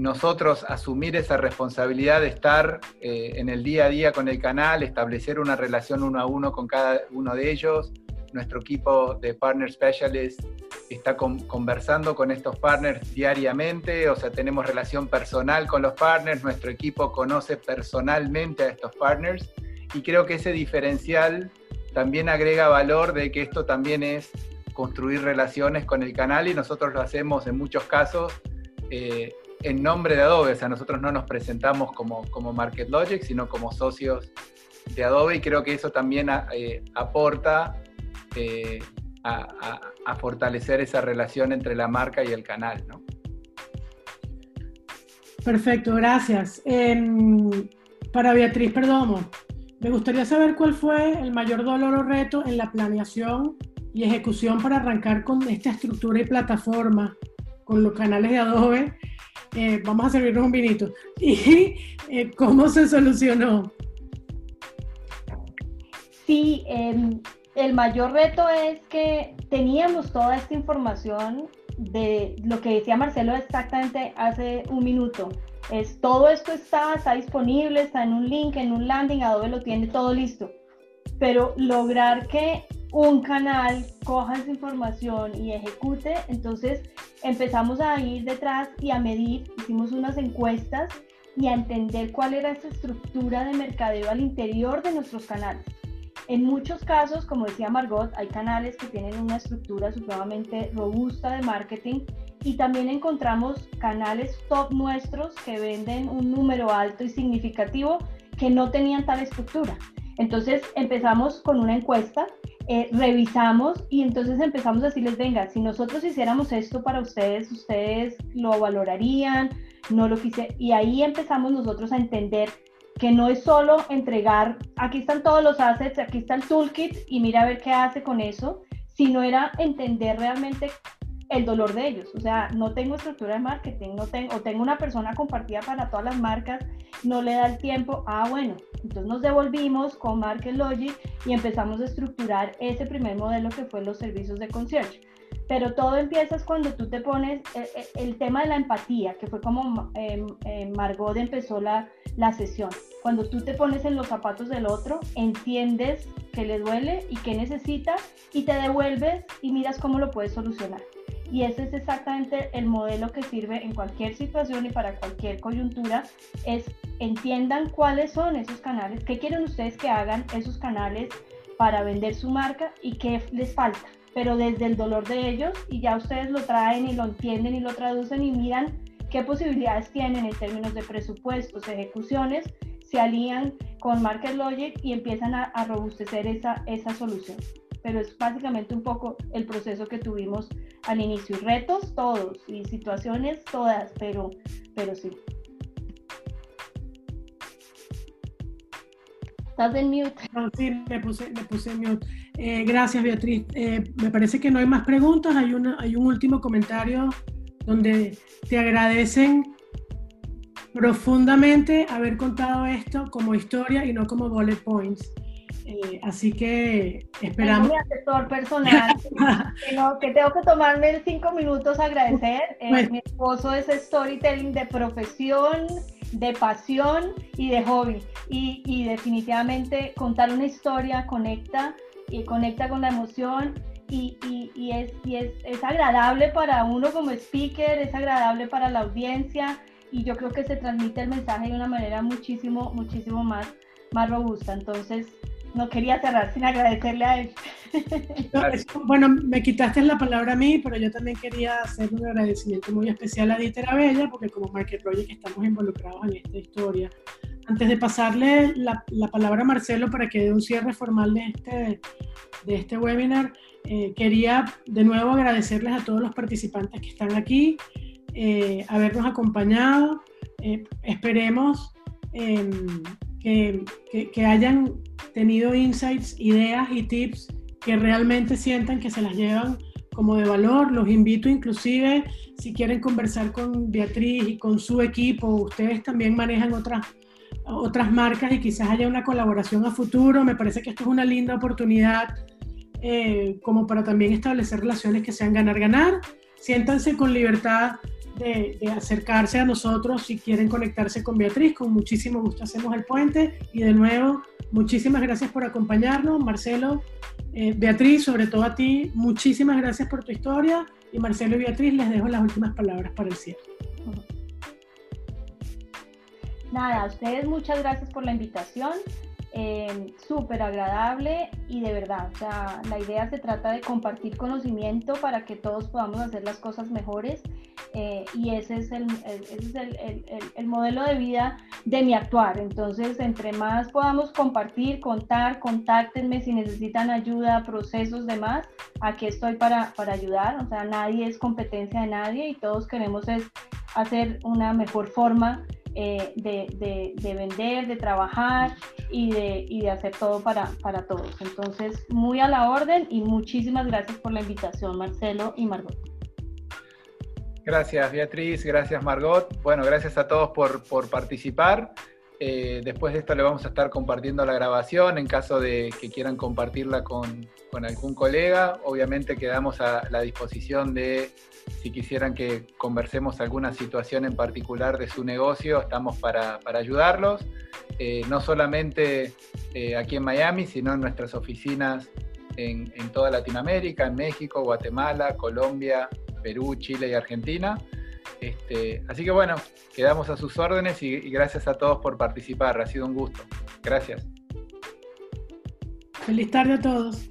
nosotros asumir esa responsabilidad de estar eh, en el día a día con el canal, establecer una relación uno a uno con cada uno de ellos, nuestro equipo de Partner Specialists está conversando con estos partners diariamente, o sea, tenemos relación personal con los partners, nuestro equipo conoce personalmente a estos partners y creo que ese diferencial también agrega valor de que esto también es construir relaciones con el canal y nosotros lo hacemos en muchos casos eh, en nombre de Adobe, o sea, nosotros no nos presentamos como, como Market Logic, sino como socios de Adobe y creo que eso también eh, aporta eh, a, fortalecer esa relación entre la marca y el canal. ¿no? Perfecto, gracias. Em, para Beatriz Perdomo, me gustaría saber cuál fue el mayor dolor o reto en la planeación y ejecución para arrancar con esta estructura y plataforma, con los canales de Adobe. Eh, vamos a servirnos un vinito. ¿Y eh, cómo se solucionó? Sí, em, el mayor reto es que teníamos toda esta información de lo que decía Marcelo exactamente hace un minuto. Es, todo esto está, está disponible, está en un link, en un landing, Adobe lo tiene todo listo. Pero lograr que un canal coja esa información y ejecute, entonces empezamos a ir detrás y a medir, hicimos unas encuestas y a entender cuál era esa estructura de mercadeo al interior de nuestros canales. En muchos casos, como decía Margot, hay canales que tienen una estructura supremamente robusta de marketing y también encontramos canales top nuestros que venden un número alto y significativo que no tenían tal estructura. Entonces empezamos con una encuesta, eh, revisamos y entonces empezamos a decirles, venga, si nosotros hiciéramos esto para ustedes, ustedes lo valorarían, no lo quise. Y ahí empezamos nosotros a entender que no es solo entregar, aquí están todos los assets, aquí está el toolkit y mira a ver qué hace con eso, sino era entender realmente el dolor de ellos. O sea, no tengo estructura de marketing, no tengo, o tengo una persona compartida para todas las marcas, no le da el tiempo. Ah, bueno, entonces nos devolvimos con Market Logic y empezamos a estructurar ese primer modelo que fue los servicios de concierge pero todo empieza cuando tú te pones eh, eh, el, tema de la empatía, que fue como eh, Margot empezó la, la, sesión. Cuando tú te pones en los zapatos del otro, entiendes que le duele y que necesita y te devuelves y miras cómo lo puedes solucionar. Y ese es exactamente el modelo que sirve en cualquier situación y para cualquier coyuntura, es entiendan cuáles son esos canales, qué quieren ustedes que hagan esos canales para vender su marca y qué les falta pero desde el dolor de ellos y ya ustedes lo traen y lo entienden y lo traducen y miran qué posibilidades tienen en términos de presupuestos, ejecuciones, se alían con Market Logic y empiezan a, robustecer esa, esa solución. Pero es básicamente un poco el proceso que tuvimos al inicio. Retos todos y situaciones todas, pero, pero sí. Estás en mute. sí, me puse, me puse en mute. Eh, gracias, Beatriz. Eh, me parece que no hay más preguntas. Hay, una, hay un último comentario donde te agradecen profundamente haber contado esto como historia y no como bullet points. Eh, así que esperamos. mi asesor personal, que, tengo que tomarme cinco minutos a agradecer. Pues mi esposo es storytelling de profesión, de pasión y de hobby. Y, y definitivamente contar una historia conecta y conecta con la emoción y, y, es, y es, es, agradable para uno como speaker, es agradable para la audiencia y yo creo que se transmite el mensaje de una manera muchísimo, muchísimo más, más robusta. Entonces, no quería cerrar sin agradecerle a él. bueno, me quitaste la palabra a mí, pero yo también quería hacer un agradecimiento muy especial a Dieter Abella, porque como Market Project estamos involucrados en esta historia. Antes de pasarle la, la palabra a Marcelo para que dé un cierre formal de este, de este webinar, eh, quería de nuevo agradecerles a todos los participantes que están aquí, eh, habernos acompañado. Eh, esperemos em, que, que, hayan tenido insights, ideas y tips que realmente sientan que se las llevan como de valor. Los invito inclusive, si quieren conversar con Beatriz y con su equipo, ustedes también manejan otras, otras marcas y quizás haya una colaboración a futuro. Me parece que esto es una linda oportunidad eh, como para también establecer relaciones que sean ganar-ganar. Siéntanse con libertad de, acercarse a nosotros si quieren conectarse con Beatriz. Con muchísimo gusto hacemos el puente. Y de nuevo, muchísimas gracias por acompañarnos. Marcelo, Eh, Beatriz, sobre todo a ti, muchísimas gracias por tu historia y Marcelo y Beatriz les dejo las últimas palabras para el cierre. Nada, a ustedes muchas gracias por la invitación. Eh, súper agradable y de verdad, o la idea se trata de compartir conocimiento para que todos podamos hacer las cosas mejores eh, y ese es, el, ese es el, el, el, modelo de vida de mi actuar. Entonces, entre más podamos compartir, contar, contáctenme si necesitan ayuda, procesos, demás, aquí estoy para, para ayudar, o sea, nadie es competencia de nadie y todos queremos es hacer una mejor forma eh, de, de, vender, de trabajar y de, y de hacer todo para, para todos. Entonces, muy a la orden y muchísimas gracias por la invitación, Marcelo y Margot. Gracias, Beatriz. Gracias, Margot. Bueno, gracias a todos por, por participar. Eh, después de esto le vamos a estar compartiendo la grabación en caso de que quieran compartirla con, con algún colega. Obviamente quedamos a la disposición de si quisieran que conversemos alguna situación en particular de su negocio, estamos para, ayudarlos, eh, no solamente eh, aquí en Miami, sino en nuestras oficinas en, toda Latinoamérica, en México, Guatemala, Colombia, Perú, Chile y Argentina. Este, así que bueno, quedamos a sus órdenes y gracias a todos por participar, ha sido un gusto. Gracias. Feliz tarde a todos.